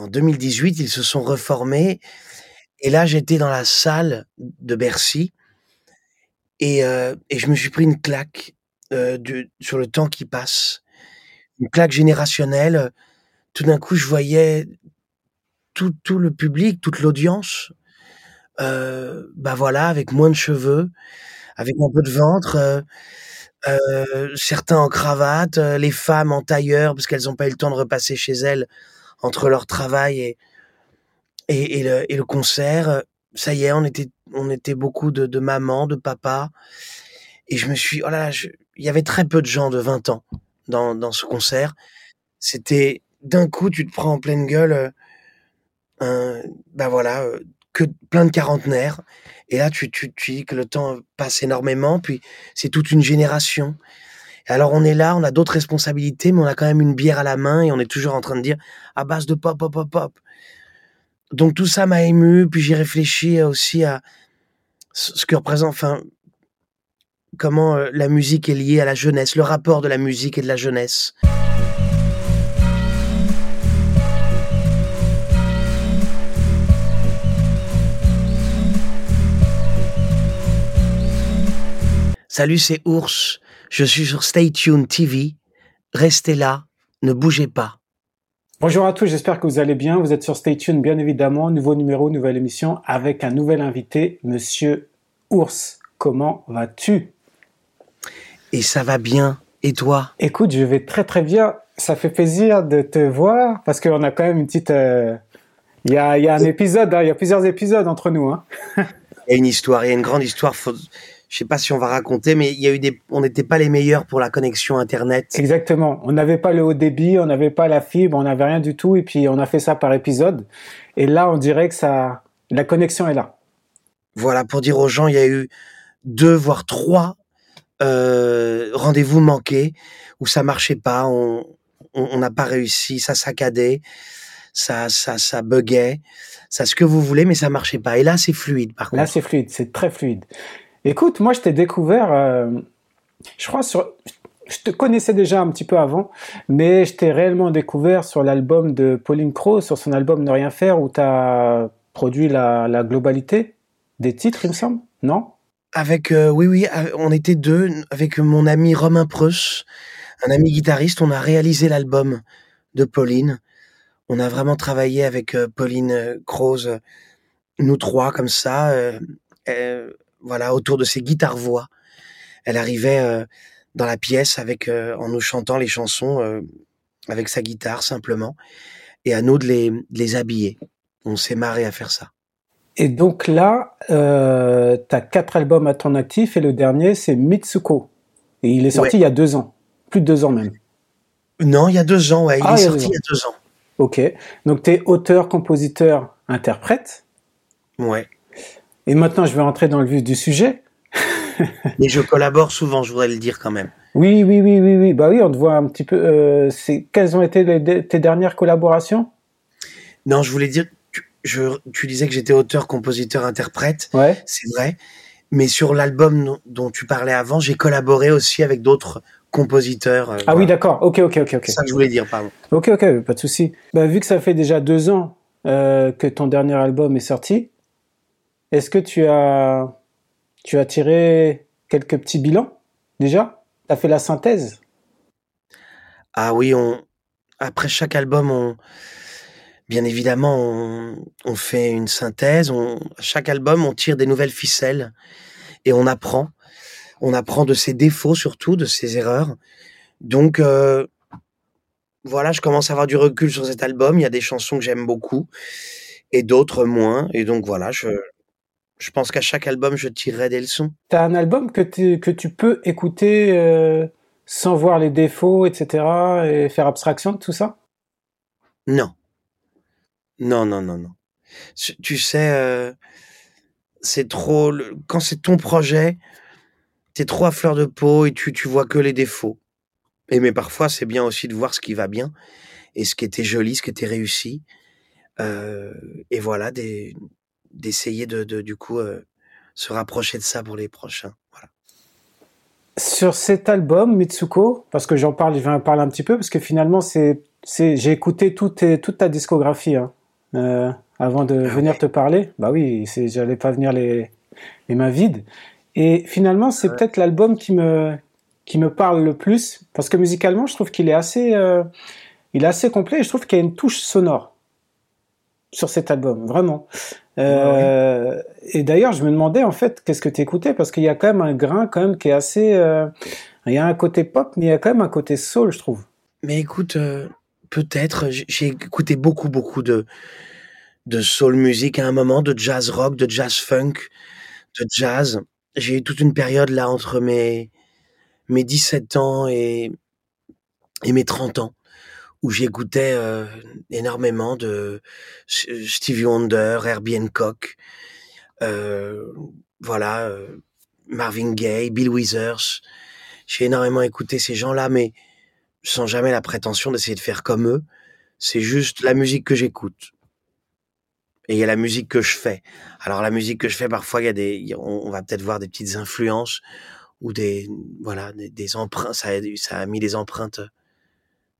en 2018, ils se sont reformés. Et là, j'étais dans la salle de Bercy. Et et je me suis pris une claque, de sur le temps qui passe. Une claque générationnelle, tout d'un coup, je voyais tout le public, toute l'audience, heu, bah, voilà, avec moins de cheveux, avec un peu de ventre, heu, certains en cravate, les femmes en tailleur parce qu'elles ont pas eu le temps de repasser chez elles entre leur travail et et le concert, heu, ça y est, on était on était beaucoup de de mamans, de papas et je me suis oh là il y avait très peu de gens de 20 ans dans dans ce concert. C'était d'un coup, tu te prends en pleine gueule, bah, voilà, heu, que plein de quarantenaires et là, tu tu tu dis que le temps passe énormément, puis c'est toute une génération. Alors on est là, on a d'autres responsabilités, mais on a quand même une bière à la main et on est toujours en train de dire: «À base de pop, pop, pop, pop». Donc tout ça m'a ému, puis j'ai réfléchi aussi à ce que représente enfin comment, heu, la musique est liée à la jeunesse, le rapport de la musique et de la jeunesse. Salut, c'est Ours. Je suis sur Stay Tuned TV. Restez là, ne bougez pas. Bonjour à tous, j'espère que vous allez bien. Vous êtes sur Stay Tuned, bien évidemment. Nouveau numéro, nouvelle émission avec un nouvel invité, Monsieur Ours. Comment vas-tu? Et ça va bien. Et toi? Écoute, je vais très très bien. Ça fait plaisir de te voir parce qu'on a quand même une petite. euh, Il y, a, il y a un épisode, hein, il y a plusieurs épisodes entre nous. Hein. Il y a une histoire, il y a une grande histoire. Faut... Je sais pas si on va raconter, mais il y a eu des, on n'était pas les meilleurs pour la connexion internet. Exactement. On n'avait pas le haut débit, on n'avait pas la fibre, on n'avait rien du tout, et puis on a fait ça par épisode. Et là, on dirait que ça, la connexion est là. Voilà, pour dire aux gens, il y a eu deux voire trois euh, rendez-vous manqués où ça marchait pas, on n'a pas réussi, ça saccadait, ça ça ça buguait, ça ce que vous voulez, mais ça marchait pas. Et là, c'est fluide par Là, contre. c'est fluide, c'est très fluide. Écoute, moi, je t'ai découvert, euh, je crois, sur, je te connaissais déjà un petit peu avant, mais je t'ai réellement découvert sur l'album de Pauline Crowe, sur son album Ne rien faire, où tu as produit la, globalité des titres, il me semble, non? Avec euh, oui oui, euh, on était deux avec mon ami Romain Preuss, un ami guitariste, on a réalisé l'album de Pauline. On a vraiment travaillé avec Pauline Croze, nous trois comme ça, voilà autour de ses guitares voix. Elle arrivait euh, dans la pièce avec euh, en nous chantant les chansons euh, avec sa guitare simplement et à nous de les, de les habiller. On s'est marré à faire ça. Et donc là, euh, tu as quatre albums à ton actif, et le dernier, c'est Mitsuko. Et il est sorti Ouais. il y a deux ans, plus de deux ans même. Non, il y a deux ans, ouais, il Ah, est il sorti il y a deux ans. Ok, donc tu es auteur, compositeur, interprète? Ouais. Et maintenant, je vais rentrer dans le vif du sujet. Mais je collabore souvent, je voudrais le dire quand même. Oui, oui, oui, oui, oui. Bah oui, on te voit un petit peu. Euh, quelles ont été les- tes dernières collaborations? Non, je voulais dire, tu, je, tu disais que j'étais auteur, compositeur, interprète, Ouais. c'est vrai. Mais sur l'album dont, tu parlais avant, j'ai collaboré aussi avec d'autres compositeurs. euh, Ah oui, d'accord. Ok, ok, ok, ok. C'est ça que je voulais dire, pardon. Ok, ok, pas de souci. Bah, vu que ça fait déjà deux ans euh, que ton dernier album est sorti, est-ce que tu as tu as tiré quelques petits bilans déjà? T'as fait la synthèse? Ah oui, on, après chaque album, on, bien évidemment, on, fait une synthèse. On, chaque album, on tire des nouvelles ficelles et on apprend. On apprend de ses défauts surtout, de ses erreurs. Donc, euh, voilà, je commence à avoir du recul sur cet album. Il y a des chansons que j'aime beaucoup et d'autres moins. Et donc voilà, je, je pense qu'à chaque album, je tirerai des leçons. T'as un album que, tu- que tu peux écouter euh, sans voir les défauts, etc. et faire abstraction de tout ça? Non. Non, non, non, non. Tu tu sais, euh, c'est trop. le- Quand c'est ton projet, t'es trop à fleur de peau et tu, tu vois que les défauts. Et mais parfois, c'est bien aussi de voir ce qui va bien et ce qui était joli, ce qui était réussi. Euh, et voilà, des- d'essayer de, de, du coup, euh, se rapprocher de ça pour les prochains. Voilà. Sur cet album, Mitsuko, parce que j'en parle, je vais en parler un petit peu, parce que finalement, c'est j'ai écouté toute, toute ta discographie hein, euh, avant de Ah venir ouais? te parler. Bah oui, j'allais pas venir les, les mains vides. Et finalement, c'est Ouais. peut-être l'album qui me, qui me parle le plus parce que musicalement, je trouve qu'il est assez, euh, il est assez complet. Et je trouve qu'il y a une touche sonore sur cet album, vraiment. Ouais. Euh, et d'ailleurs, je me demandais en fait qu'est-ce que tu écoutais parce qu'il y a quand même un grain quand même qui est assez, euh, il y a un côté pop, mais il y a quand même un côté soul, je trouve. Mais écoute, heu, peut-être, j'ai j'ai écouté beaucoup, beaucoup de de soul music à un moment, de jazz rock, de jazz funk, de jazz. J'ai eu toute une période là entre mes mes 17 ans et et mes 30 ans où j'écoutais, heu, énormément de Stevie Wonder, Herbie Hancock, heu, voilà, heu, Marvin Gaye, Bill Withers. J'ai énormément écouté ces gens-là, mais sans jamais la prétention d'essayer de faire comme eux. C'est juste la musique que j'écoute. Et il y a la musique que je fais. Alors la musique que je fais, parfois, il y a des, on va peut-être voir des petites influences ou des voilà, des empreintes. Ça a mis des empreintes,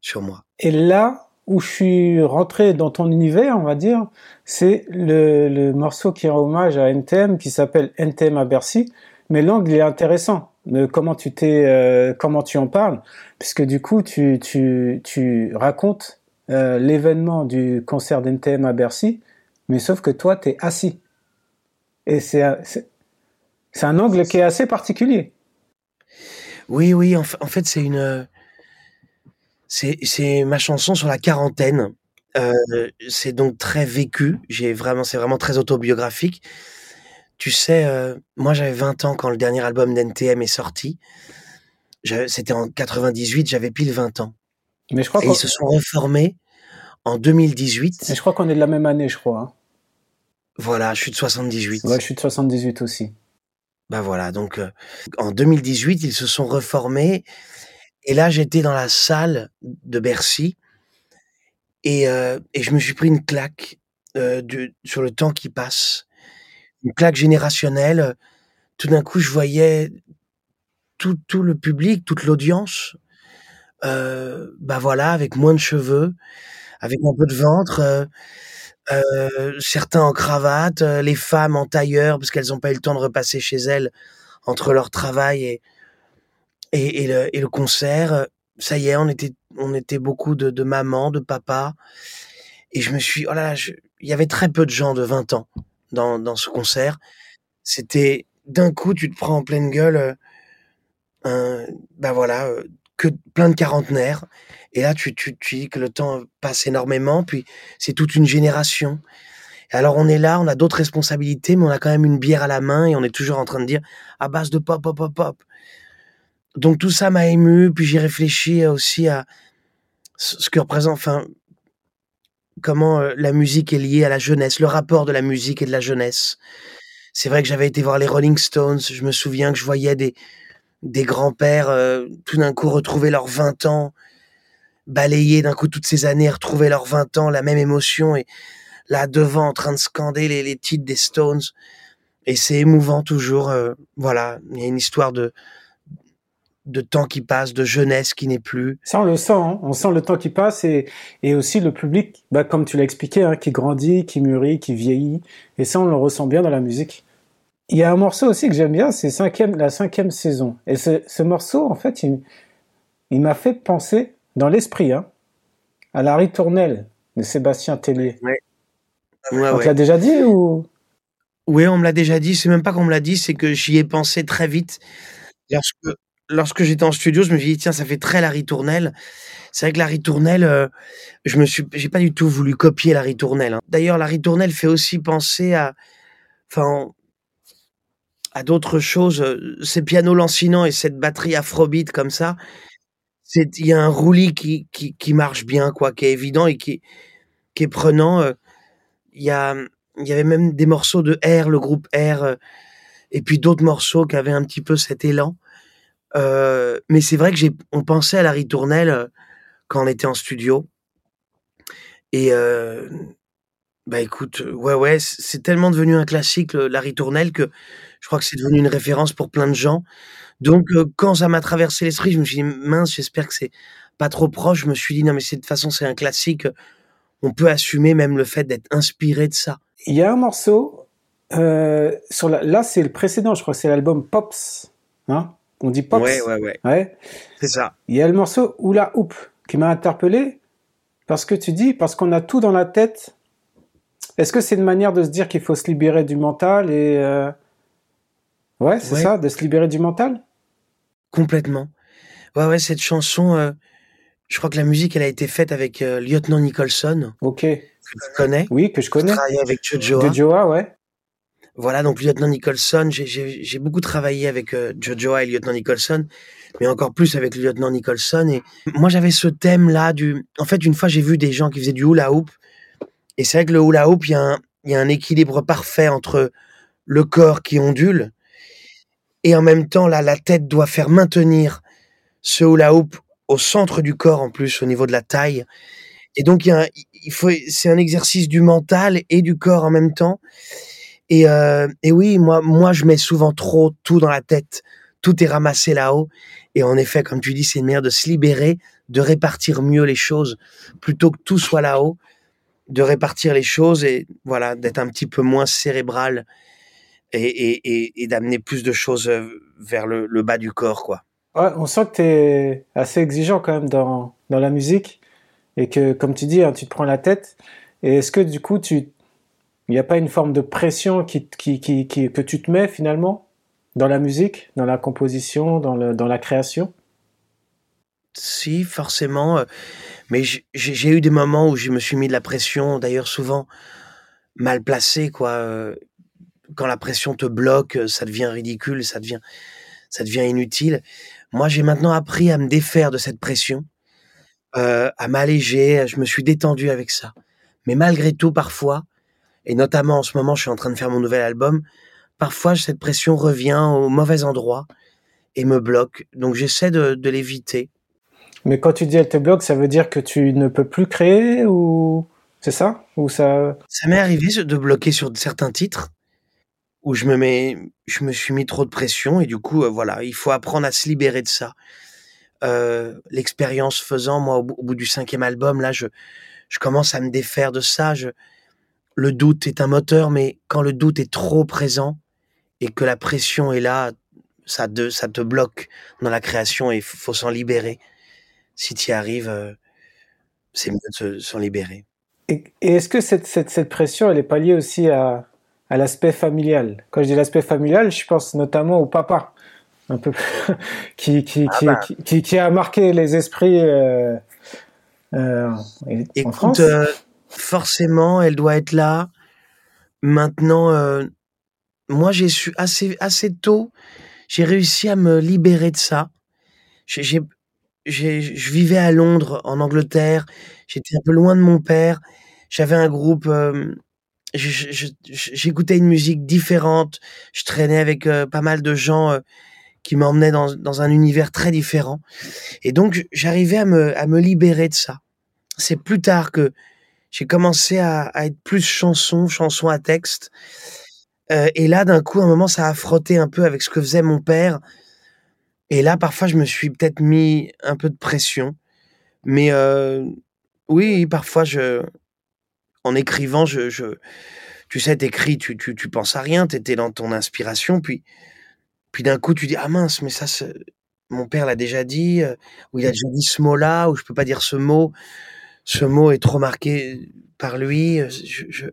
sur moi. Et là où je suis rentré dans ton univers, on va dire, c'est le, le morceau qui rend hommage à NTM qui s'appelle NTM à Bercy. Mais l'angle est intéressant de comment tu t'es, euh, comment tu en parles, puisque du coup tu tu tu racontes euh, l'événement du concert d'NTM à Bercy, mais sauf que toi t'es assis. Et c'est un- c'est c'est un angle qui est assez particulier. Oui, oui, en fait, c'est une, c'est ma chanson sur la quarantaine. Heu, c'est donc très vécu. J'ai vraiment c'est vraiment très autobiographique. Tu sais, heu, moi, j'avais 20 ans quand le dernier album d'NTM est sorti. C'était en 98, j'avais pile 20 ans. Mais je crois Et ils se sont reformés en mais 2018. je crois qu'on est de la même année, je crois. hein. Voilà, je suis de 78. Ouais, je suis de 78 aussi. Bah, voilà, donc heu, en 2018, ils se sont reformés et là, j'étais dans la salle de Bercy et et je me suis pris une claque, de sur le temps qui passe. Une claque générationnelle, tout d'un coup, je voyais tout tout le public, toute l'audience, heu, bah, voilà, avec moins de cheveux, avec un peu de ventre, certains en cravate, les femmes en tailleur parce qu'elles ont pas eu le temps de repasser chez elles entre leur travail et et le concert, heu, ça y est, on était beaucoup de mamans, de papas et je me suis oh là là, il y avait très peu de gens de 20 ans dans ce concert. C'était d'un coup, tu te prends en pleine gueule, un bah, voilà, heu, que plein de quarantenaires et là, tu tu dis que le temps passe énormément, puis c'est toute une génération. Alors on est là, on a d'autres responsabilités, mais on a quand même une bière à la main et on est toujours en train de dire: «À base de pop, pop, pop, pop». Donc tout ça m'a ému, puis j'ai réfléchi aussi à ce que représente enfin comment, heu, la musique est liée à la jeunesse, le rapport de la musique et de la jeunesse. C'est vrai que j'avais été voir les Rolling Stones, je me souviens que je voyais des des grands-pères, heu, tout d'un coup retrouver leurs 20 ans, balayer d'un coup toutes ces années, retrouver leurs 20 ans, la même émotion et là devant en train de scander les les titres des Stones et c'est émouvant toujours, voilà, il y a une histoire de de temps qui passe, de jeunesse qui n'est plus. Ça, on le sent, hein. on sent le temps qui passe et, et aussi le public, bah, comme tu l'as expliqué, hein, qui grandit, qui mûrit, qui vieillit. Et ça, on le ressent bien dans la musique. Il y a un morceau aussi que j'aime bien, c'est cinquième, la cinquième saison. Et ce, ce morceau, en fait, il, il m'a fait penser, dans l'esprit, hein, à la ritournelle de Sébastien. Ouais, On te l'a déjà dit ou? Oui, on me l'a déjà dit, c'est même pas qu'on me l'a dit, c'est que j'y ai pensé très vite. Lorsque lorsque j'étais en studio, je me suis dit: «Tiens, ça fait très la ritournelle». C'est vrai que la ritournelle, heu, je me suis j'ai pas du tout voulu copier la ritournelle, hein. D'ailleurs, la ritournelle fait aussi penser à enfin à d'autres choses, ces pianos lancinants et cette batterie afrobeat comme ça, c'est il y a un roulis qui qui qui marche bien quoi, qui est évident et qui qui est prenant, heu. Il y a, il y avait même des morceaux de Air, le groupe Air, heu et puis d'autres morceaux qui avaient un petit peu cet élan. Heu, mais c'est vrai que j'ai on pensait à la ritournelle, heu, quand on était en studio. Et heu, bah, écoute, ouais, ouais, c'est tellement devenu un classique le la que je crois que c'est devenu une référence pour plein de gens. Donc quand ça m'a traversé l'esprit, je me suis dit: «Mince, j'espère que c'est pas trop proche, je me suis dit: «Non mais de toute façon, c'est un classique, on peut assumer même le fait d'être inspiré de ça». Il y a un morceau, sur là, c'est le précédent, je crois que c'est l'album Pops, hein? On dit Pops? Ouais, ouais, ouais. Ouais. C'est ça. Il y a le morceau Hula Hoop qui m'a interpellé parce que tu dis parce qu'on a tout dans la tête. Est-ce que c'est une manière de se dire qu'il faut se libérer du mental et euh, ouais, c'est Ouais. ça, de se libérer du mental? Complètement. Ouais, ouais, cette chanson, heu, je crois que la musique, elle a été faite avec, heu, Lieutenant Nicholson, Ok. que tu connais, Oui, que je qui connais. travaillait avec Jojoa. Jojoa, ouais. Voilà, donc Lieutenant Nicholson, j'ai beaucoup travaillé avec, heu, Jojoa et Lieutenant Nicholson, mais encore plus avec Lieutenant Nicholson. Et moi, j'avais ce thème-là du en fait, une fois, j'ai vu des gens qui faisaient du hula hoop. Et c'est vrai que le hula hoop, il y y a un équilibre parfait entre le corps qui ondule et en même temps, là, la tête doit faire maintenir ce hula hoop au centre du corps, en plus, au niveau de la taille. Et donc il faut c'est un exercice du mental et du corps en même temps et heu et oui, moi moi, je mets souvent trop tout dans la tête. Tout est ramassé là-haut et en effet, comme tu dis, c'est une manière de se libérer, de répartir mieux les choses plutôt que tout soit là-haut, de répartir les choses et voilà, d'être un petit peu moins cérébral et d'amener plus de choses, heu, vers le le bas du corps, quoi. Ouais, on sent que tu es assez exigeant quand même dans, dans la musique et que, comme tu dis, hein, tu te prends la tête. Et est-ce que du coup, tu il n'y a pas une forme de pression que tu te mets finalement dans la musique, dans la composition, dans, la création? Si, forcément, heu, mais j'ai eu des moments où je me suis mis de la pression, d'ailleurs souvent mal placée, quoi, heu, quand la pression te bloque, heu, ça devient ridicule, ça devient ça devient inutile. Moi, j'ai maintenant appris à me défaire de cette pression, à m'alléger, je me suis détendu avec ça. Mais malgré tout, parfois et notamment en ce moment, je suis en train de faire mon nouvel album, parfois cette pression revient au mauvais endroit et me bloque, donc j'essaie de de l'éviter. Mais quand tu dis elle te bloque, ça veut dire que tu ne peux plus créer ou c'est ça? Ou ça Ça m'est arrivé de bloquer sur certains titres, où je me mets je me suis mis trop de pression et du coup, heu, voilà, il faut apprendre à se libérer de ça. Heu, l'expérience faisant, moi, au bout du 5e album, là, je je commence à me défaire de ça. Je le doute est un moteur, mais quand le doute est trop présent et que la pression est là, ça te ça te bloque dans la création et il faut s'en libérer. Si tu y arrives, heu, c'est mieux de se s'en libérer. Et, et est-ce que cette, cette, cette pression, elle est pas liée aussi à, à l'aspect familial? Quand je dis l'aspect familial, je pense notamment au papa, un peu qui, qui, Ah qui, bah. qui, qui, a marqué les esprits euh, euh, en Écoute, France. Forcément, elle doit être là. Maintenant, heu, moi, j'ai su assez assez tôt, j'ai réussi à me libérer de ça. Je vivais à Londres, en Angleterre, j'étais un peu loin de mon père. J'avais un groupe, je j'écoutais une musique différente. Je traînais avec, heu, pas mal de gens, qui m'emmenaient dans dans un univers très différent et donc j'arrivais à me à me libérer de ça. C'est plus tard que j'ai commencé à être plus chanson, chanson à texte, heu et là, d'un coup, à un moment, ça a frotté un peu avec ce que faisait mon père. Et là, parfois, je me suis peut-être mis un peu de pression, mais heu, oui, parfois, je en écrivant, je je tu sais, tu écris, tu tu tu penses à rien, tu étais dans ton inspiration, puis puis d'un coup, tu dis: «Ah mince, mais ça, mon père l'a déjà dit, heu, ou il a déjà dit ce mot-là, ou je peux pas dire ce mot. Ce mot est trop marqué par lui», je je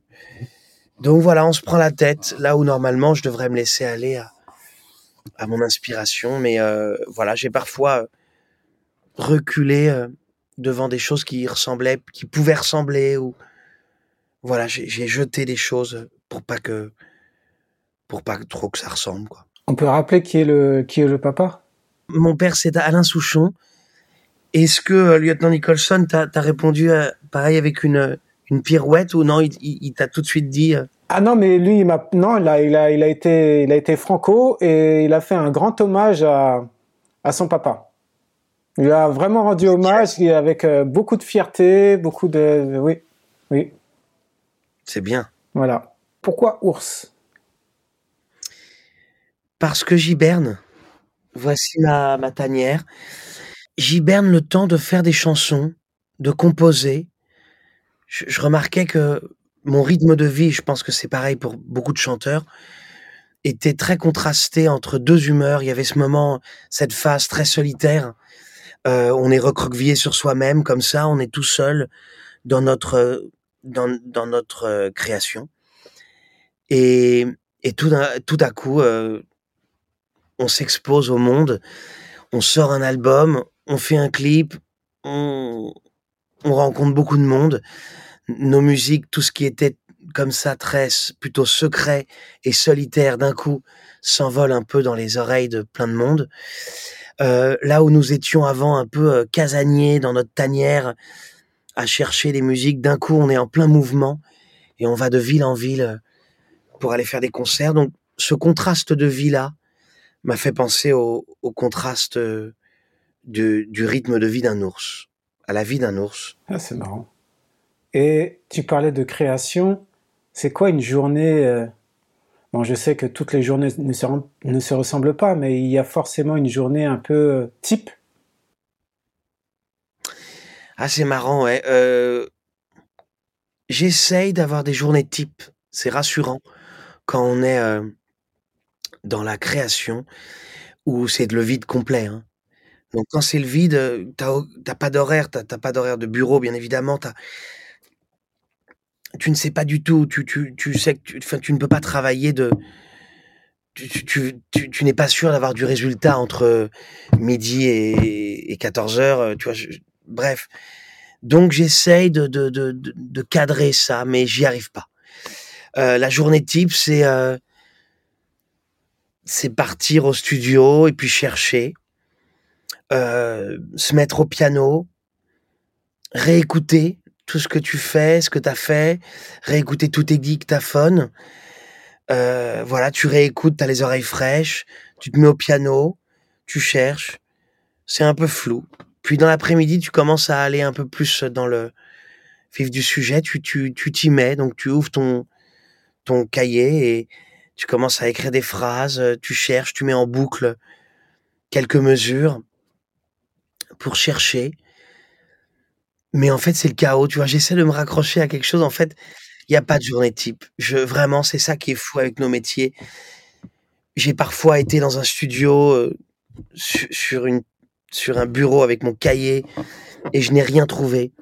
donc voilà, on se prend la tête, là où normalement je devrais me laisser aller à à mon inspiration, mais heu, voilà, j'ai parfois, heu, reculé, devant des choses qui ressemblaient qui pouvaient ressembler ou voilà, j'ai jeté des choses, pour pas que pour pas trop que ça ressemble, quoi. On peut rappeler qui est le, qui est le papa? Mon père, c'est Alain Souchon. Est-ce que, heu, lieutenant Nicholson, as répondu, heu, pareil avec une, heu, une pirouette ou non, il il il t'a tout de suite dit, heu? Ah non, mais lui, il m'a non, il a, il a, il a été, il a été franco et il a fait un grand hommage à, à son papa. Il a vraiment rendu hommage avec euh, beaucoup de fierté, beaucoup de, oui, oui, C'est bien. voilà. Pourquoi ours? Parce que j'hiberne. Voici ma ma tanière. J'hiberne le temps de faire des chansons, de composer. Je remarquais que mon rythme de vie, je pense que c'est pareil pour beaucoup de chanteurs, était très contrasté entre 2 humeurs. Il y avait ce moment, cette phase très solitaire, heu, on est recroquevillé sur soi-même comme ça, on est tout seul dans notre, dans dans notre, heu, création et et tout à coup, on s'expose au monde, on sort un album, on fait un clip, on on rencontre beaucoup de monde. Nos musiques, tout ce qui était comme ça très plutôt secret et solitaire, d'un coup, s'envole un peu dans les oreilles de plein de monde. Heu, là où nous étions avant un peu, heu, casaniers dans notre tanière à chercher des musiques, d'un coup, on est en plein mouvement et on va de ville en ville, heu, pour aller faire des concerts. Donc ce contraste de vie-là m'a fait penser au au contraste, du rythme de vie d'un ours, à la vie d'un ours. Ah, c'est marrant et tu parlais de création. C'est quoi une journée, heu bon, je sais que toutes les journées ne se ne se ressemblent pas, mais il y a forcément une journée un peu, heu, type? Ah, c'est marrant, ouais, heu j'essaye d'avoir des journées types. C'est rassurant quand on est, dans la création où c'est le vide complet, hein. Donc quand c'est le vide, heu, tu as au tu as pas d'horaire, tu as tu as pas d'horaire de bureau, bien évidemment, tu ne sais pas du tout, tu tu tu sais que tu ne peux pas travailler de tu tu n'es pas sûr d'avoir du résultat entre, heu, midi et et 14:00, heu, tu vois? Bref, donc j'essaye de de de de cadrer ça, mais j'y arrive pas. La journée type, c'est partir au studio et puis chercher, heu, se mettre au piano réécouter tout ce que tu fais, ce que tu as fait, réécouter tous tes dictaphones. Heu, voilà, tu réécoutes, tu as les oreilles fraîches, tu te mets au piano, tu cherches, c'est un peu flou. Puis dans l'après-midi, tu commences à aller un peu plus dans le vif du sujet, tu tu tu t'y mets, donc tu ouvres ton ton cahier et tu commences à écrire des phrases, heu, tu cherches, tu mets en boucle quelques mesures pour chercher mais en fait, c'est le chaos, tu vois? J'essaie de me raccrocher à quelque chose, en fait, il y a pas de journée type. Je vraiment, c'est ça qui est fou avec nos métiers. J'ai parfois été dans un studio, su sur une sur un bureau avec mon cahier et je n'ai rien trouvé.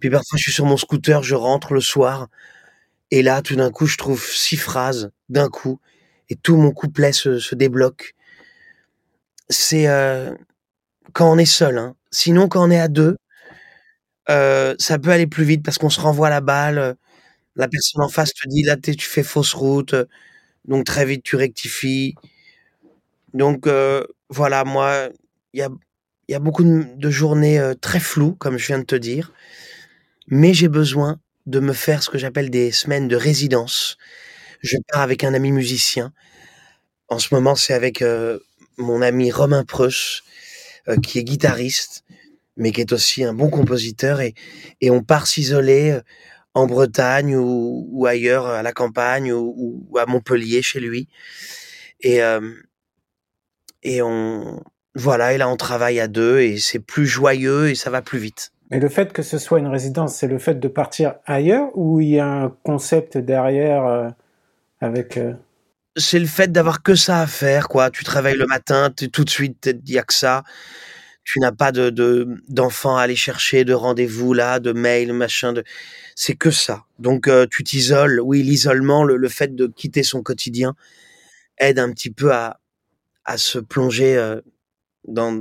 Puis parfois, je suis sur mon scooter, je rentre le soir et là, tout d'un coup, je trouve 6 phrases d'un coup et tout mon couplet se débloque. C'est, heu, quand on est seul, hein. Sinon, quand on est à 2 heu, ça peut aller plus vite parce qu'on se renvoie la balle, heu, la personne en face te dit: «Là, tu fais fausse route», heu, donc très vite tu rectifies. Donc voilà, moi, il y a beaucoup de journées, très floues, comme je viens de te dire, mais j'ai besoin de me faire ce que j'appelle des semaines de résidence. Je pars avec un ami musicien. En ce moment, c'est avec, mon ami Romain Preuss, qui est guitariste, mais qui est aussi un bon compositeur et et on part s'isoler, heu, en Bretagne ou ou ailleurs, à la campagne ou à Montpellier chez lui et hem et on voilà et là, on travaille à 2 et c'est plus joyeux et ça va plus vite. Mais le fait que ce soit une résidence, c'est le fait de partir ailleurs ou il y a un concept derrière, avec, C'est le fait d'avoir que ça à faire, quoi. Tu te réveilles le matin, es tout de suite, il y a que ça. Tu n'as pas de de d'enfants à aller chercher, de rendez-vous là, de mails, machin, de c'est que ça. Donc heu, tu t'isoles. Oui, l'isolement, le fait de quitter son quotidien aide un petit peu à à se plonger, heu, dans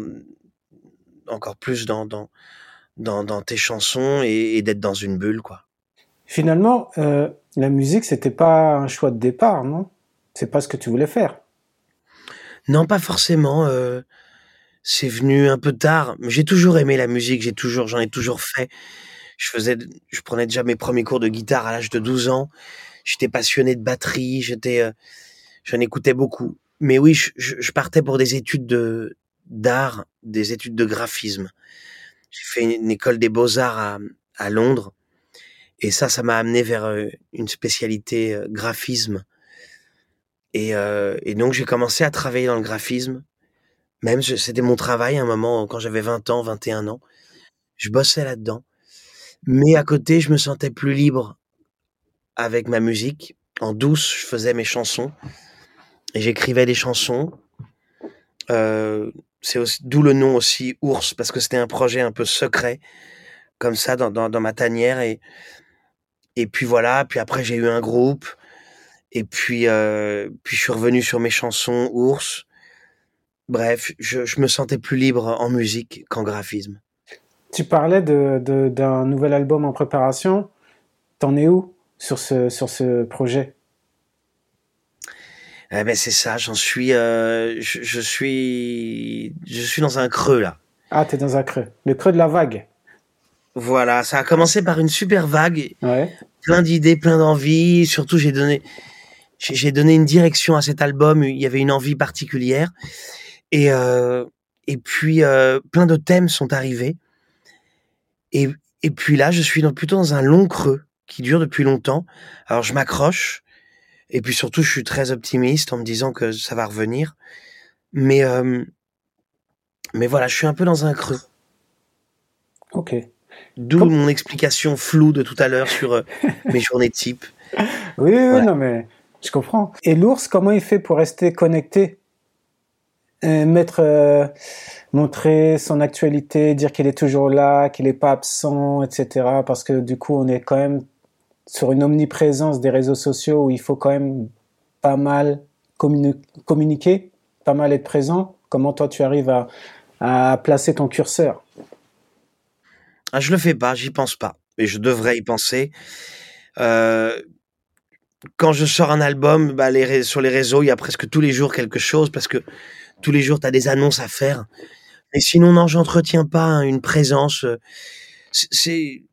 encore plus dans dans dans tes chansons et d'être dans une bulle, quoi. Finalement, heu, la musique, c'était pas un choix de départ, non? C'est pas ce que tu voulais faire? Non, pas forcément, heu, c'est venu un peu tard, j'ai toujours aimé la musique, j'ai toujours j'en ai toujours fait. Je faisais je prenais déjà mes 1ers cours de guitare à l'âge de 12 ans. J'étais passionné de batterie, j'étais, heu, j'en écoutais beaucoup. Mais oui, je partais pour des études de d'art, des études de graphisme. J'ai fait une école des beaux-arts à, mmh, à Londres et ça, ça m'a amené vers, heu, une spécialité, graphisme et heu et donc j'ai commencé à travailler dans le graphisme, Même c'était mon travail à un moment quand j'avais 20 ans, 21 ans. Je bossais là-dedans. Mais à côté, je me sentais plus libre avec ma musique. En douce, je faisais mes chansons et j'écrivais des chansons. Heu, c'est d'où le nom aussi Ours parce que c'était un projet un peu secret comme ça dans ma tanière et puis voilà, puis après j'ai eu un groupe et puis, heu, puis je suis revenu sur mes chansons Ours. Bref, je je me sentais plus libre en musique qu'en graphisme. Tu parlais de de d'un nouvel album en préparation. Tu en es où sur ce sur ce projet? Eh beh, c'est ça, j'en suis, heu, je je suis je suis dans un creux là. Ah, tu es dans un creux, le creux de la vague? Voilà, ça a commencé par une super vague, Ouais. plein d'idées, plein d'envies, surtout j'ai donné j'ai donné une direction à cet album, il y avait une envie particulière et heu et puis, heu, plein de thèmes sont arrivés et et puis là, je suis dans plutôt dans un long creux qui dure depuis longtemps. Alors je m'accroche et puis surtout, je suis très optimiste en me disant que ça va revenir. Mais, hem mais voilà, je suis un peu dans un creux. OK. D'où mon explication floue de tout à l'heure sur, mes journées type. Oui, oui, non mais je comprends et l'ours, comment il fait pour rester connecté? Mettre, heu, montrer son actualité, dire qu'il est toujours là, qu'il est pas absent et cetera? Parce que du coup, on est quand même sur une omniprésence des réseaux sociaux où il faut quand même pas mal communi communiquer, pas mal être présent. Comment toi tu arrives à placer ton curseur? Ah, je le fais pas, j'y pense pas et je devrais y penser. Heu, quand je sors un album, bah, sur les réseaux, il y a presque tous les jours quelque chose parce que tous les jours, tu as des annonces à faire. Mais sinon, non, j'entretiens pas hein, une présence, heu, c'est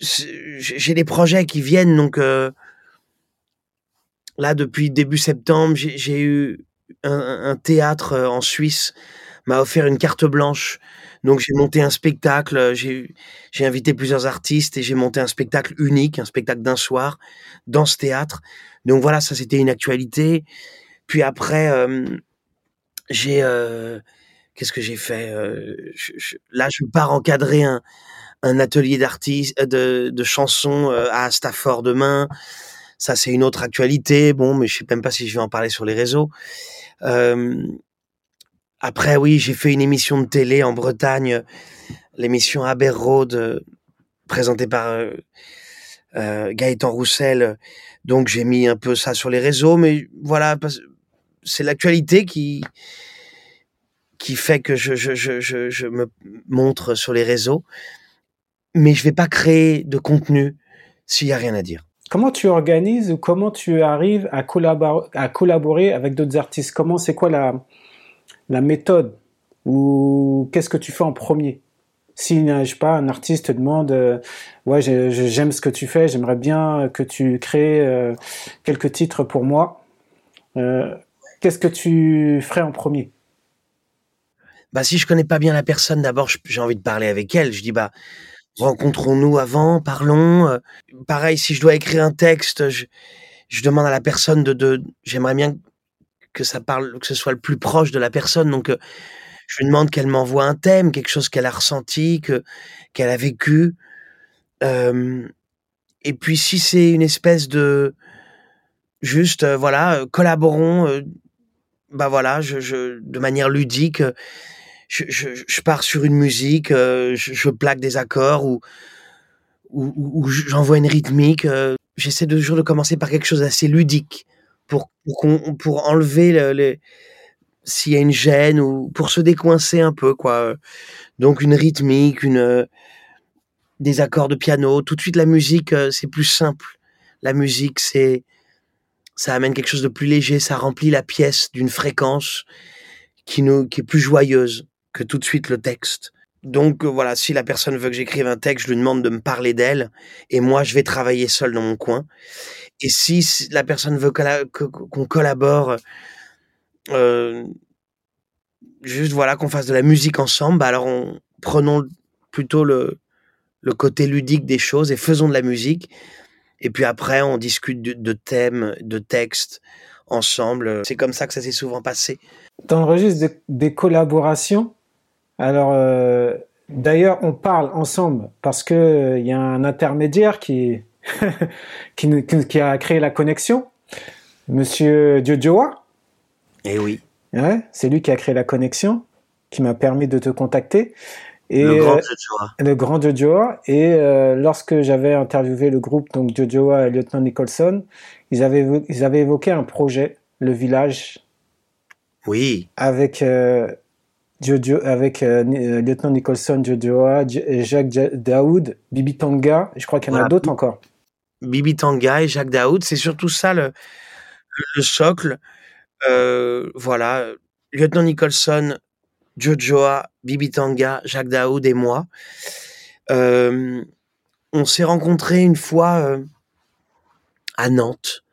j'ai des projets qui viennent donc heu là, depuis début septembre, j'ai eu un un théâtre, heu, en Suisse m'a offert une carte blanche. Donc j'ai monté un spectacle, heu, j'ai invité plusieurs artistes et j'ai monté un spectacle unique, un spectacle d'un soir dans ce théâtre. Donc voilà, ça c'était une actualité. Puis après, hem, j'ai, heu, qu'est-ce que j'ai fait? Heu, je je là, je pars encadrer un atelier d'artis heu, de chansons, à Stafford demain. Ça, c'est une autre actualité. Bon, mais je sais même pas si je vais en parler sur les réseaux. Après oui, j'ai fait une émission de télé en Bretagne, l'émission Aber heu, présentée par, heu heu, Gaëtan Roussel. Donc j'ai mis un peu ça sur les réseaux, mais voilà, c'est l'actualité qui qui fait que je je je me montre sur les réseaux. Mais je vais pas créer de contenu s'il y a rien à dire. Comment tu organises ou comment tu arrives à collabor à collaborer avec d'autres artistes? Comment c'est quoi la la méthode? Ou qu'est-ce que tu fais en 1er? Si je pas, un artiste te demande, heu: «Ouais, j'aime ce que tu fais, j'aimerais bien que tu crées, heu, quelques titres pour moi». Heu, qu'est-ce que tu ferais en 1er? Bah, si je connais pas bien la personne, d'abord, j'ai envie de parler avec elle. Je dis: «Bah, rencontrons-nous avant, parlons», pareil, si je dois écrire un texte, je je demande à la personne de j'aimerais bien que ça parle que ce soit le plus proche de la personne, donc heu, je lui demande qu'elle m'envoie un thème, quelque chose qu'elle a ressenti, que qu'elle a vécu. Et puis si c'est une espèce de juste, heu, voilà, heu, collaborons, bah, voilà, de manière ludique, je pars sur une musique, je plaque des accords ou ou j'envoie une rythmique, j'essaie toujours de commencer par quelque chose d'assez ludique pour pour pour enlever le les s'il y a une gêne ou pour se décoincer un peu quoi, heu, donc une rythmique, une, heu, des accords de piano. Tout de suite la musique, heu, c'est plus simple. La musique, c'est ça amène quelque chose de plus léger, ça remplit la pièce d'une fréquence qui nous qui est plus joyeuse que tout de suite le texte. Donc heu, voilà, si la personne veut que j'écrive un texte, je lui demande de me parler d'elle et moi je vais travailler seul dans mon coin et si la personne veut qu'on collabore, heu juste voilà, qu'on fasse de la musique ensemble, bah, alors on prenons plutôt le le côté ludique des choses et faisons de la musique et puis après on discute de thèmes, de textes, ensemble. C'est comme ça que ça s'est souvent passé. Tu enregistres des, des collaborations? Alors, euh, d'ailleurs, on parle ensemble parce que euh, il y a un intermédiaire qui, qui, qui a créé la connexion, Monsieur Jojoa. Eh oui. Ouais, c'est lui qui a créé la connexion, qui m'a permis de te contacter. Et, le grand euh, Jojoa. le grand. Et euh, lorsque j'avais interviewé le groupe, donc Jojoa et Lieutenant Nicholson, ils avaient, ils avaient évoqué un projet, le village, Oui. avec euh, Jojo, avec euh, euh, Lieutenant Nicholson, Jojoa, Jacques Ja- Daoud, Bibi Tanga. Je crois qu'il y en a d'autres encore. Bibi Tanga et Jacques Daoud, c'est surtout ça le, le, le socle. Euh, voilà, lieutenant Nicholson, Jojoa, Bibi Tanga, Jacques Daoud et moi. Euh, on s'est rencontrés une fois à Nantes.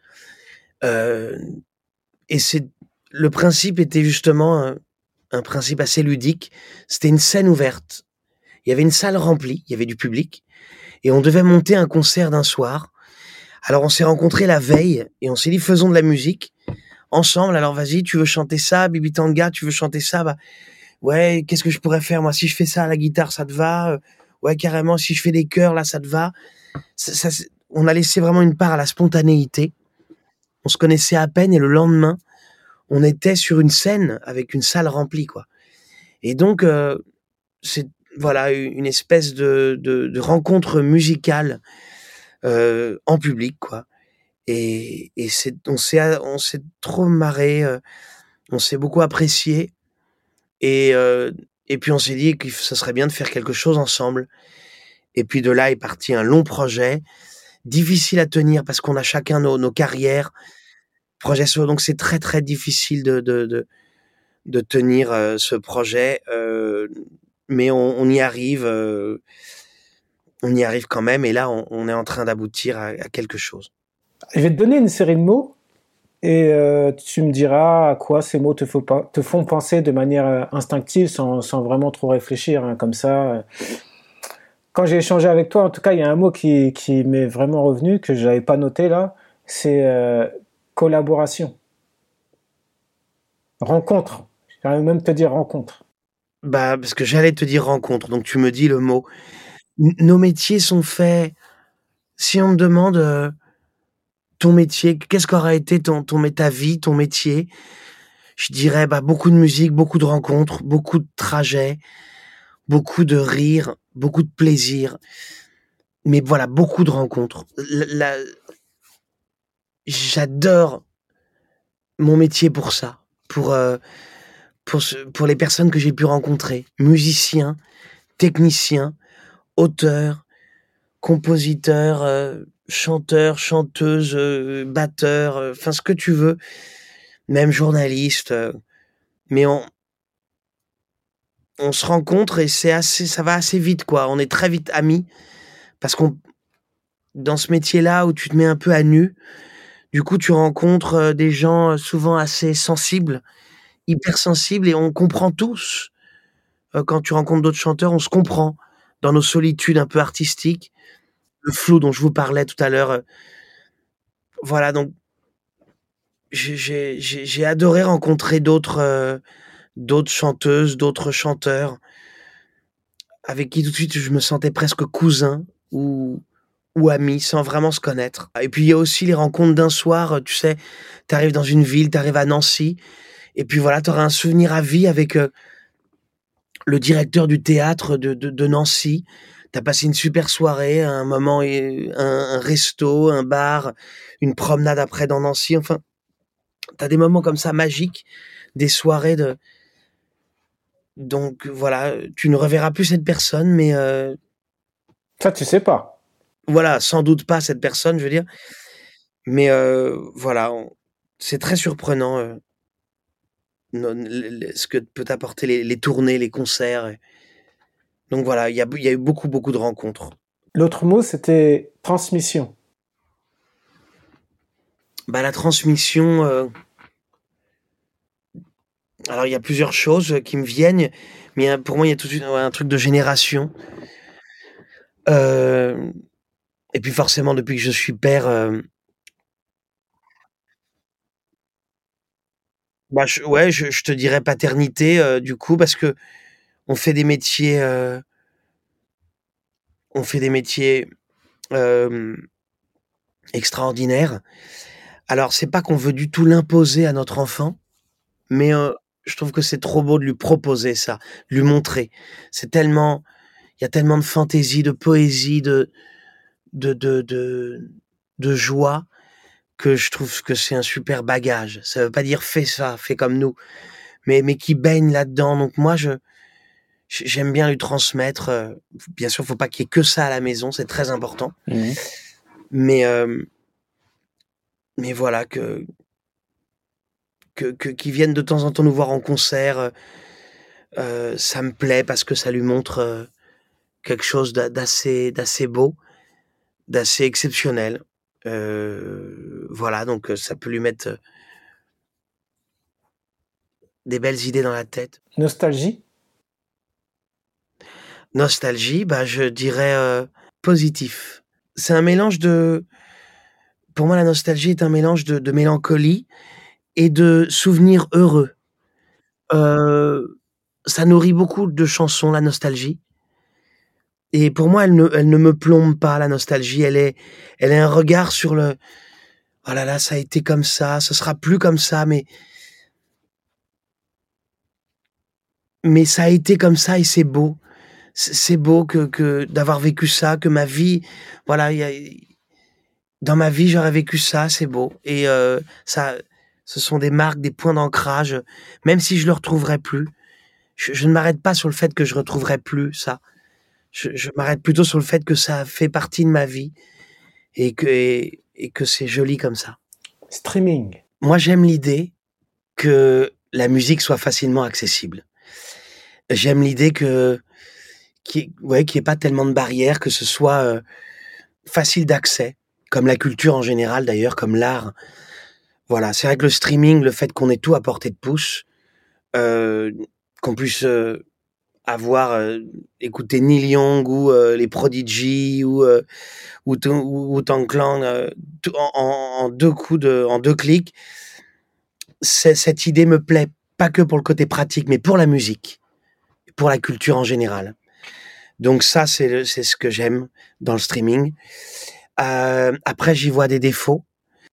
Et c'est le principe était justement un, principe assez ludique. C'était une scène ouverte. Il y avait une salle remplie, il y avait du public, et on devait monter un concert d'un soir. Alors on s'est rencontrés la veille et on s'est dit faisons de la musique ensemble. Alors vas-y, tu veux chanter ça, Bibi Tanga, tu veux chanter ça, bah ouais, qu'est-ce que je pourrais faire moi? Si je fais ça à la guitare, ça te va? Euh, Ouais, carrément, si je fais des chœurs là, ça te va? Ça- ça, On a laissé vraiment une part à la spontanéité. On se connaissait à peine et le lendemain, on était sur une scène avec une salle remplie quoi. Et donc euh, c'est voilà une espèce de, de, rencontre musicale euh, en public quoi. Et, et c'est on s'est on s'est trop marré, euh, on s'est beaucoup apprécié et et puis on s'est dit que ça serait bien de faire quelque chose ensemble. Et puis de là est parti un long projet, difficile à tenir parce qu'on a chacun nos carrières, projet solo, donc c'est très très difficile de de de, tenir euh, ce projet, euh, mais on, y arrive, euh, on y arrive quand même. Et là, on, est en train d'aboutir à, quelque chose. Je vais te donner une série de mots et tu me diras à quoi ces mots te, font penser de manière instinctive sans, sans vraiment trop réfléchir, hein, comme ça. Quand j'ai échangé avec toi, en tout cas, il y a un mot qui, qui m'est vraiment revenu, que je n'avais pas noté là, c'est collaboration. Rencontre. J'allais même te dire rencontre. Bah, parce que j'allais te dire rencontre, donc tu me dis le mot. Nos métiers sont faits. Si on me demande euh, ton métier, qu'est-ce qu'aurait été ton, ton, ta vie, ton métier, je dirais bah, beaucoup de musique, beaucoup de rencontres, beaucoup de trajets, beaucoup de rires, beaucoup de plaisir. Mais voilà, beaucoup de rencontres. J'adore mon métier pour ça, pour, euh, pour, les personnes que j'ai pu rencontrer, musiciens, techniciens, auteurs, compositeurs, euh, chanteurs, chanteuses, euh, batteurs, enfin ce que tu veux, même journalistes. mais on, on se rencontre et c'est assez, ça va assez vite quoi. On est très vite amis parce qu'on dans ce métier-là où tu te mets un peu à nu, du coup tu rencontres euh, des gens euh, souvent assez sensibles, hypersensibles et on comprend tous. Euh, quand tu rencontres d'autres chanteurs, on se comprend dans nos solitudes un peu artistiques, le flou dont je vous parlais tout à l'heure. Voilà, donc j'ai- adoré rencontrer d'autres d'autres chanteuses, d'autres chanteurs, avec qui tout de suite je me sentais presque cousin ou ou ami sans vraiment se connaître. Et puis il y a aussi les rencontres d'un soir, euh, tu sais, tu arrives dans une ville, tu arrives à Nancy, et puis voilà, tu auras un souvenir à vie avec euh, le directeur du théâtre de, de, Nancy. Tu as passé une super soirée, un moment, un, resto, un bar, une promenade après dans Nancy. Enfin, tu as des moments comme ça magiques, des soirées de. Donc voilà, tu ne reverras plus cette personne, mais euh, Ça, tu sais pas. Voilà, sans doute pas cette personne, je veux dire. Mais euh, voilà, on- c'est très surprenant euh, non- le- le- ce que peut apporter les, les tournées, les concerts. et- Donc voilà, il y a, il y a eu beaucoup, beaucoup de rencontres. L'autre mot, c'était transmission. Bah, la transmission. euh, Alors, il y a plusieurs choses qui me viennent, mais pour moi, il y a tout de suite ouais, un truc de génération. Euh, Et puis, forcément, depuis que je suis père, euh, Bah, je ouais, je te dirais paternité, heu, du coup, parce qu'on fait des métiers, heu on fait des métiers, extraordinaires. Alors c'est pas qu'on veut du tout l'imposer à notre enfant, mais je trouve que c'est trop beau de lui proposer ça, lui montrer. C'est tellement il y a tellement de fantaisie, de poésie, de de de de de joie que je trouve que c'est un super bagage. Ça veut pas dire: «Fais ça, fais comme nous», mais mais qui baigne là-dedans. Donc moi je j'ai j'aime bien lui transmettre, heu, bien sûr, faut pas qu'il y ait que ça à la maison, c'est très important. Mmh Mais hem mais voilà que que que qu'il vienne de temps en temps nous voir en concert, heu, ça me plaît parce que ça lui montre, quelque chose d'a d'assez d'assez beau, d'assez exceptionnel. Voilà, donc ça peut lui mettre, des belles idées dans la tête. Nostalgie? Nostalgie, bah, je dirais, positif. C'est un mélange de pour moi, la nostalgie est un mélange de de mélancolie et de souvenirs heureux. Heu, ça nourrit beaucoup de chansons, la nostalgie et pour moi, elle ne elle ne me plombe pas, la nostalgie. Elle est elle est un regard sur le: «Oh là ça a été comme ça, ce sera plus comme ça, mais» «mais ça a été comme ça et c'est beau». C'est beau que que d'avoir vécu ça, que ma vie voilà, il y a dans ma vie, j'aurais vécu ça, c'est beau et heu, ça ce sont des marques, des points d'ancrage, même si je le retrouverai plus. Je je ne m'arrête pas sur le fait que je retrouverai plus ça. Je je m'arrête plutôt sur le fait que ça fait partie de ma vie et que et et que c'est joli comme ça. Streaming? Moi, j'aime l'idée que la musique soit facilement accessible. J'aime l'idée que qu'il y ait ouais, pas tellement de barrières, que ce soit, heu, facile d'accès, comme la culture en général d'ailleurs, comme l'art. Voilà, c'est vrai que le streaming, le fait qu'on ait tout à portée de pouce, heu, qu'on puisse, heu, avoir, heu, écouter Neil Young ou heu, les Prodigy ou heu, ou Wu Wu-Tang Clan, tout en en 2 coups de en 2 clics. Cette idée me plaît, pas que pour le côté pratique, mais pour la musique, pour la culture en général. Donc ça, c'est c'est ce que j'aime dans le streaming. Après j'y vois des défauts.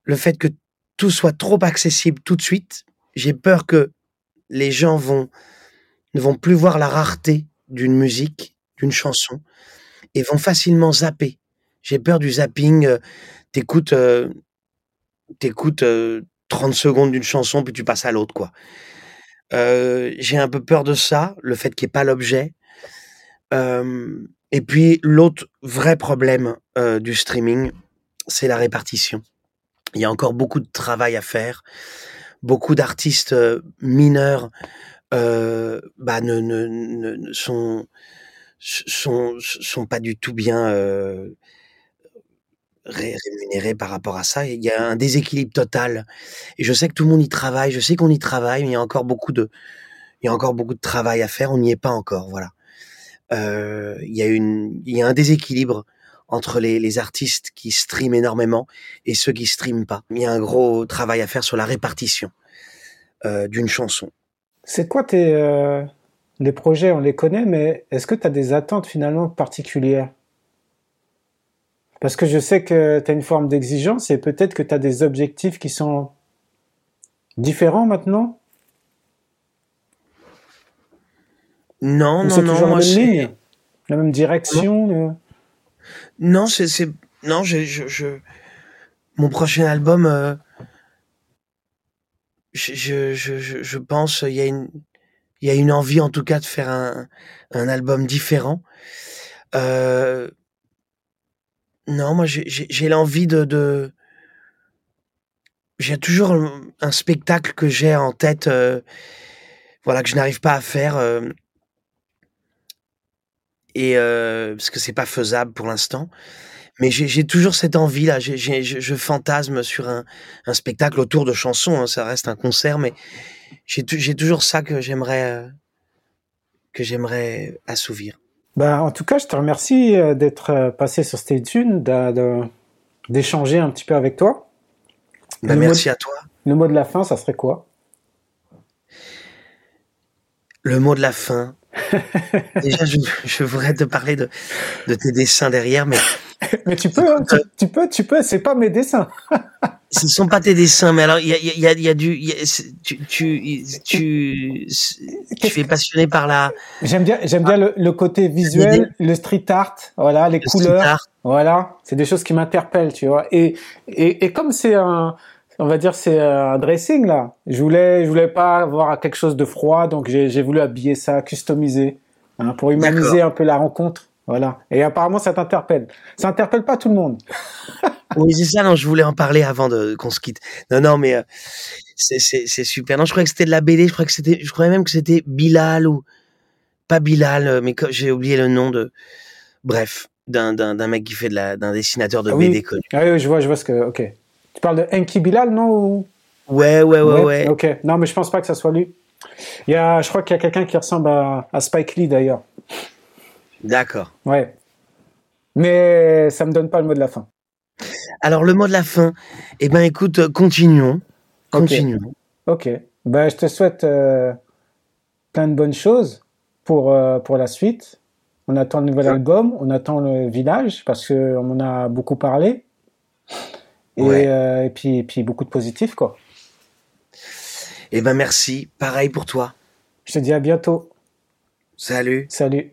Le fait que tout soit trop accessible tout de suite, j'ai peur que les gens vont ne vont plus voir la rareté d'une musique, d'une chanson et vont facilement zapper. J'ai peur du zapping, heu, tu écoutes, heu, tu écoutes, heu, 30 secondes d'une chanson puis tu passes à l'autre, quoi. J'ai un peu peur de ça, le fait qu'il y ait pas l'objet. Et puis l'autre vrai problème, du streaming, c'est la répartition. Il y a encore beaucoup de travail à faire. Beaucoup d'artistes, mineurs, heu, bah, ne ne ne sont sont sont pas du tout bien, ré rémunérés par rapport à ça. Il y a un déséquilibre total et je sais que tout le monde y travaille. Je sais qu'on y travaille, mais il y a encore beaucoup de il y a encore beaucoup de travail à faire. On n'y est pas encore, voilà. Heu, il y a une il y a un déséquilibre entre les les artistes qui streament énormément et ceux qui streament pas. Il y a un gros travail à faire sur la répartition, d'une chanson. C'est quoi tes, heu les projets, on les connaît, mais est-ce que tu as des attentes finalement particulières? Parce que je sais que tu as une forme d'exigence et peut-être que tu as des objectifs qui sont différents maintenant? Non, non, non, toujours la moi même c'est ligne? La même direction, heu? Non, c'est c'est non, j'ai je je mon prochain album, heu je je je je pense, il y a une il y a une envie en tout cas de faire un un album différent. Heu non, moi j'ai l'envie de de j'ai toujours, un spectacle que j'ai en tête, heu, voilà, que je n'arrive pas à faire, hem et parce que c'est pas faisable pour l'instant. Mais j'ai toujours cette envie-là, j'ai j'ai je je fantasme sur un un spectacle autour de chansons, hein, ça reste un concert, mais j'ai tou j'ai toujours ça que j'aimerais, heu que j'aimerais assouvir. Bah, en tout cas, je te remercie, heu, d'être, heu, passé sur Stay Tune, d'échanger un petit peu avec toi. Mot merci à toi. le mot de la fin, ça serait quoi? Le mot de la fin. Déjà, je, je voudrais te parler de, de tes dessins derrière, mais Mais tu peux, hein, tu, tu peux, tu peux. C'est pas mes dessins. ce ne sont pas tes dessins. Mais alors, il y a, y a, y a du, y a- tu, tu, tu, tu es passionné par la, J'aime bien, j'aime bien le, le côté visuel, le street art, voilà, les le couleurs, art. voilà. C'est des choses qui m'interpellent, tu vois. Et, et, et comme c'est un, on va dire, c'est un dressing là. Je voulais, je voulais pas avoir quelque chose de froid, donc j'ai, j'ai voulu habiller ça, customiser, hein, pour humaniser un peu la rencontre. Voilà. Et apparemment, ça t'interpelle. Ça interpelle pas tout le monde. Oui, c'est ça. Non, je voulais en parler avant de qu'on se quitte. Non, non, mais euh, c'est c'est c'est super. Non, je croyais que c'était de la BD. Je croyais que c'était, je croyais même que c'était Bilal ou pas Bilal, euh, mais j'ai oublié le nom de. Bref, d'un d'un d'un mec qui fait de la, d'un dessinateur de Ah oui. BD connu. Ah oui, je vois, je vois ce que, ok. Tu parles de Enki Bilal, non? ou- Ouais, ouais, ouais, ouais. Ok. Non, mais je pense pas que ça soit lui. Il y a, je crois qu'il y a quelqu'un qui ressemble à, à Spike Lee d'ailleurs. D'accord. Ouais. Mais ça me donne pas le mot de la fin. Alors le mot de la fin. Eh ben, écoute, continuons, Ok. continuons. Ok. Ben, je te souhaite euh, plein de bonnes choses pour, euh, pour la suite. On attend le nouvel Ouais. album, on attend le village parce que on en a beaucoup parlé. Et, Ouais. euh, et puis, et puis beaucoup de positifs, quoi. Eh ben, merci. Pareil pour toi. Je te dis à bientôt. Salut. Salut.